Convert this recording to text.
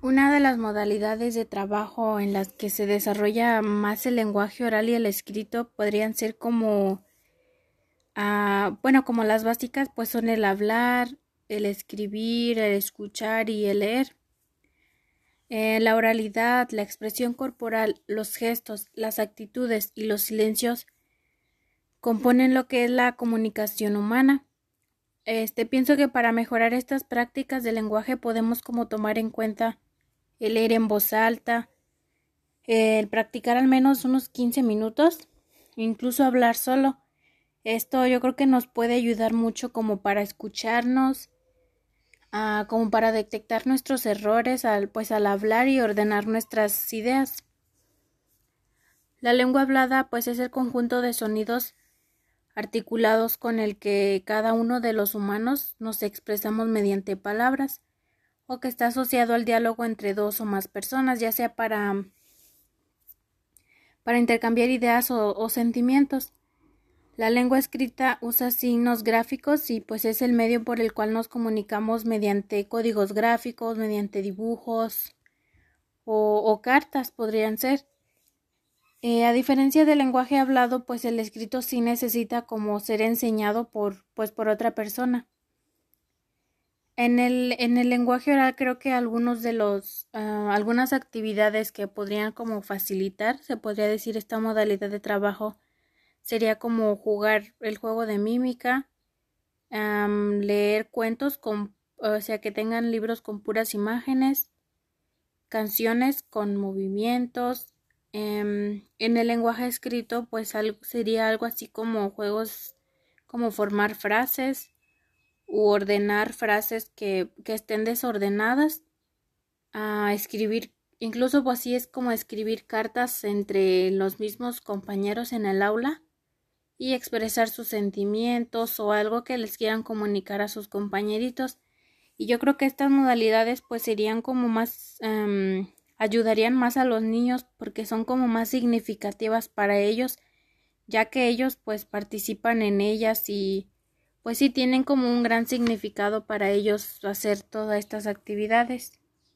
Una de las modalidades de trabajo en las que se desarrolla más el lenguaje oral y el escrito podrían ser como, ah, bueno, como las básicas, pues son el hablar, el escribir, el escuchar y el leer. Eh, la oralidad, la expresión corporal, los gestos, las actitudes y los silencios componen lo que es la comunicación humana. Este, pienso que para mejorar estas prácticas de lenguaje podemos como tomar en cuenta el leer en voz alta, el practicar al menos unos 15 minutos, incluso hablar solo. Esto yo creo que nos puede ayudar mucho como para escucharnos, ah, como para detectar nuestros errores al, pues al hablar y ordenar nuestras ideas. La lengua hablada pues es el conjunto de sonidos articulados con el que cada uno de los humanos nos expresamos mediante palabras o que está asociado al diálogo entre dos o más personas, ya sea para, para intercambiar ideas o, sentimientos. La lengua escrita usa signos gráficos y pues es el medio por el cual nos comunicamos mediante códigos gráficos, mediante dibujos o, cartas podrían ser. Eh, a diferencia del lenguaje hablado, pues el escrito sí necesita como ser enseñado por, pues por otra persona. En el, en el lenguaje oral creo que algunos de los, ah, algunas actividades que podrían como facilitar, se podría decir esta modalidad de trabajo, sería como jugar el juego de mímica, leer cuentos con, o sea, que tengan libros con puras imágenes, canciones con movimientos. Em, en el lenguaje escrito, pues algo, sería algo así como juegos, como formar frases, u ordenar frases que, estén desordenadas, a escribir, incluso pues así es como escribir cartas entre los mismos compañeros en el aula y expresar sus sentimientos o algo que les quieran comunicar a sus compañeritos. Y yo creo que estas modalidades pues serían como más em, ayudarían más a los niños porque son como más significativas para ellos ya que ellos pues participan en ellas y pues sí tienen como un gran significado para ellos hacer todas estas actividades.